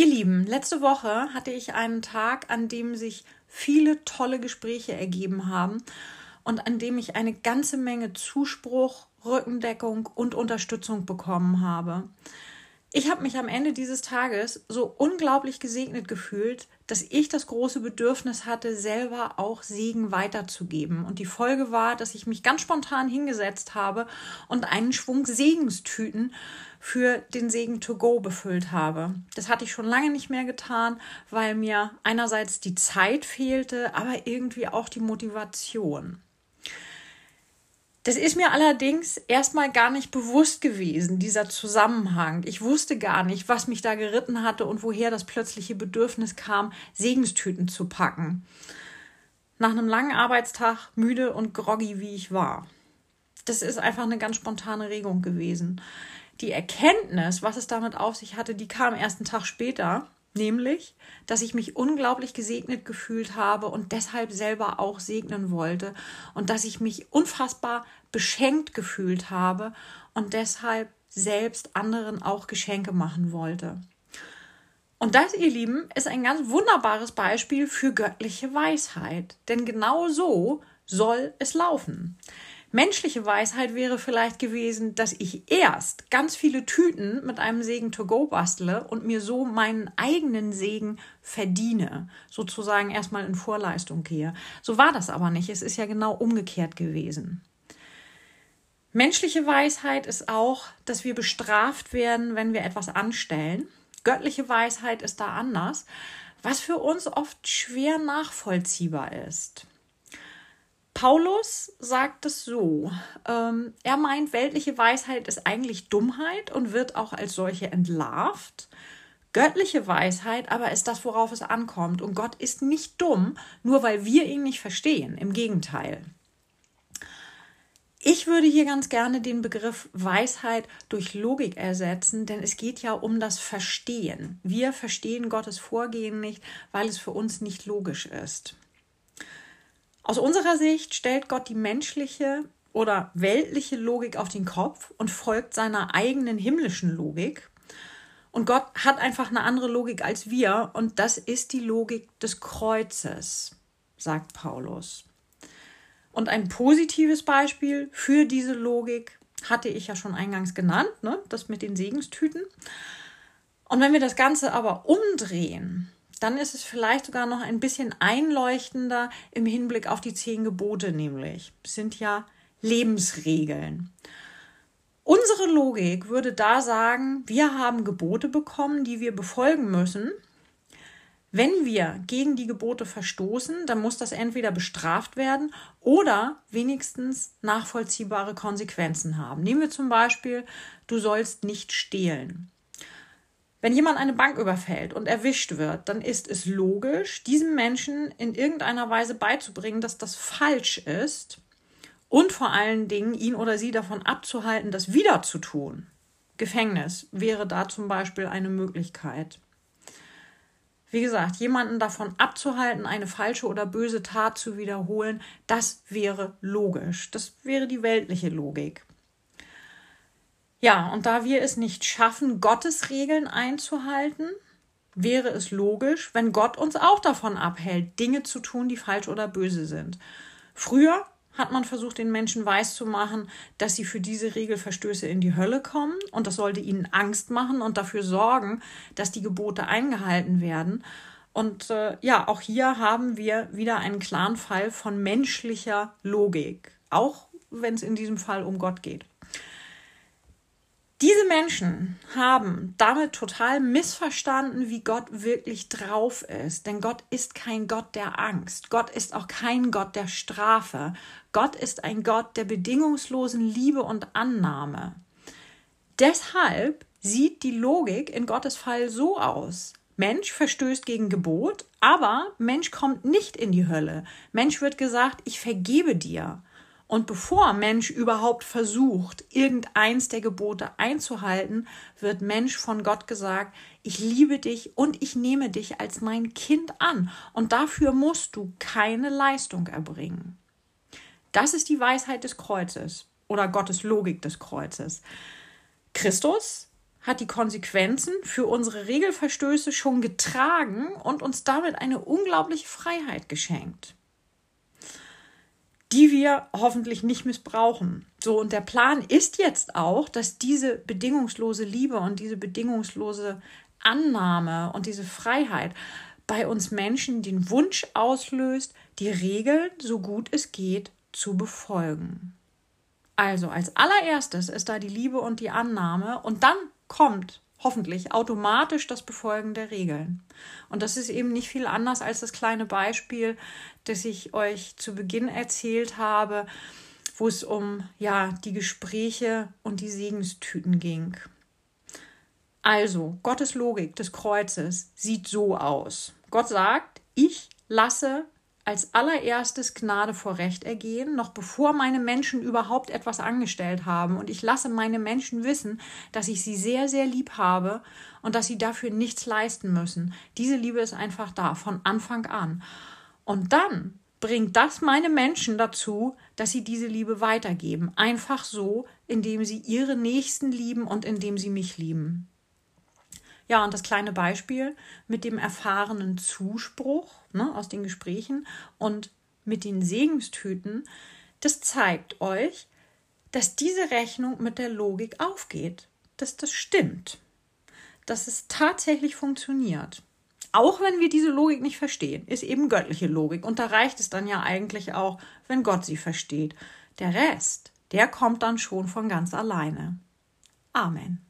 Ihr Lieben, letzte Woche hatte ich einen Tag, an dem sich viele tolle Gespräche ergeben haben und an dem ich eine ganze Menge Zuspruch, Rückendeckung und Unterstützung bekommen habe. Ich habe mich am Ende dieses Tages so unglaublich gesegnet gefühlt, dass ich das große Bedürfnis hatte, selber auch Segen weiterzugeben. Und die Folge war, dass ich mich ganz spontan hingesetzt habe und einen Schwung Segenstüten für den Segen to go befüllt habe. Das hatte ich schon lange nicht mehr getan, weil mir einerseits die Zeit fehlte, aber irgendwie auch die Motivation. Das ist mir allerdings erstmal gar nicht bewusst gewesen, dieser Zusammenhang. Ich wusste gar nicht, was mich da geritten hatte und woher das plötzliche Bedürfnis kam, Segenstüten zu packen. Nach einem langen Arbeitstag, müde und groggy wie ich war. Das ist einfach eine ganz spontane Regung gewesen. Die Erkenntnis, was es damit auf sich hatte, die kam erst einen Tag später. Nämlich, dass ich mich unglaublich gesegnet gefühlt habe und deshalb selber auch segnen wollte und dass ich mich unfassbar beschenkt gefühlt habe und deshalb selbst anderen auch Geschenke machen wollte. Und das, ihr Lieben, ist ein ganz wunderbares Beispiel für göttliche Weisheit. Denn genau so soll es laufen. Menschliche Weisheit wäre vielleicht gewesen, dass ich erst ganz viele Tüten mit einem Segen to go bastle und mir so meinen eigenen Segen verdiene, sozusagen erstmal in Vorleistung gehe. So war das aber nicht. Es ist ja genau umgekehrt gewesen. Menschliche Weisheit ist auch, dass wir bestraft werden, wenn wir etwas anstellen. Göttliche Weisheit ist da anders, was für uns oft schwer nachvollziehbar ist. Paulus sagt es so. Ähm, er meint, weltliche Weisheit ist eigentlich Dummheit und wird auch als solche entlarvt. Göttliche Weisheit aber ist das, worauf es ankommt. Und Gott ist nicht dumm, nur weil wir ihn nicht verstehen. Im Gegenteil. Ich würde hier ganz gerne den Begriff Weisheit durch Logik ersetzen, denn es geht ja um das Verstehen. Wir verstehen Gottes Vorgehen nicht, weil es für uns nicht logisch ist. Aus unserer Sicht stellt Gott die menschliche oder weltliche Logik auf den Kopf und folgt seiner eigenen himmlischen Logik. Und Gott hat einfach eine andere Logik als wir und das ist die Logik des Kreuzes, sagt Paulus. Und ein positives Beispiel für diese Logik hatte ich ja schon eingangs genannt, ne? das mit den Segenstüten. Und wenn wir das Ganze aber umdrehen dann ist es vielleicht sogar noch ein bisschen einleuchtender im Hinblick auf die zehn Gebote, nämlich das sind ja Lebensregeln. Unsere Logik würde da sagen, wir haben Gebote bekommen, die wir befolgen müssen. Wenn wir gegen die Gebote verstoßen, dann muss das entweder bestraft werden oder wenigstens nachvollziehbare Konsequenzen haben. Nehmen wir zum Beispiel, du sollst nicht stehlen. Wenn jemand eine Bank überfällt und erwischt wird, dann ist es logisch, diesem Menschen in irgendeiner Weise beizubringen, dass das falsch ist und vor allen Dingen ihn oder sie davon abzuhalten, das wieder zu tun. Gefängnis wäre da zum Beispiel eine Möglichkeit. Wie gesagt, jemanden davon abzuhalten, eine falsche oder böse Tat zu wiederholen, das wäre logisch. Das wäre die weltliche Logik. Ja, und da wir es nicht schaffen, Gottes Regeln einzuhalten, wäre es logisch, wenn Gott uns auch davon abhält, Dinge zu tun, die falsch oder böse sind. Früher hat man versucht, den Menschen weiszumachen, dass sie für diese Regelverstöße in die Hölle kommen und das sollte ihnen Angst machen und dafür sorgen, dass die Gebote eingehalten werden. Und äh, ja, auch hier haben wir wieder einen klaren Fall von menschlicher Logik, auch wenn es in diesem Fall um Gott geht. Diese Menschen haben damit total missverstanden, wie Gott wirklich drauf ist. Denn Gott ist kein Gott der Angst. Gott ist auch kein Gott der Strafe. Gott ist ein Gott der bedingungslosen Liebe und Annahme. Deshalb sieht die Logik in Gottes Fall so aus. Mensch verstößt gegen Gebot, aber Mensch kommt nicht in die Hölle. Mensch wird gesagt, ich vergebe dir. Und bevor Mensch überhaupt versucht, irgendeins der Gebote einzuhalten, wird Mensch von Gott gesagt, ich liebe dich und ich nehme dich als mein Kind an. Und dafür musst du keine Leistung erbringen. Das ist die Weisheit des Kreuzes oder Gottes Logik des Kreuzes. Christus hat die Konsequenzen für unsere Regelverstöße schon getragen und uns damit eine unglaubliche Freiheit geschenkt, die wir hoffentlich nicht missbrauchen. So, und der Plan ist jetzt auch, dass diese bedingungslose Liebe und diese bedingungslose Annahme und diese Freiheit bei uns Menschen den Wunsch auslöst, die Regeln so gut es geht zu befolgen. Also als allererstes ist da die Liebe und die Annahme und dann kommt hoffentlich automatisch das Befolgen der Regeln. Und das ist eben nicht viel anders als das kleine Beispiel, das ich euch zu Beginn erzählt habe, wo es um ja die Gespräche und die Segenstüten ging. Also, Gottes Logik des Kreuzes sieht so aus. Gott sagt, ich lasse als allererstes Gnade vor Recht ergehen, noch bevor meine Menschen überhaupt etwas angestellt haben. Und ich lasse meine Menschen wissen, dass ich sie sehr, sehr lieb habe und dass sie dafür nichts leisten müssen. Diese Liebe ist einfach da, von Anfang an. Und dann bringt das meine Menschen dazu, dass sie diese Liebe weitergeben. Einfach so, indem sie ihre Nächsten lieben und indem sie mich lieben. Ja, und das kleine Beispiel mit dem erfahrenen Zuspruch ne, aus den Gesprächen und mit den Segenstüten, das zeigt euch, dass diese Rechnung mit der Logik aufgeht, dass das stimmt, dass es tatsächlich funktioniert. Auch wenn wir diese Logik nicht verstehen, ist eben göttliche Logik. Und da reicht es dann ja eigentlich auch, wenn Gott sie versteht. Der Rest, der kommt dann schon von ganz alleine. Amen.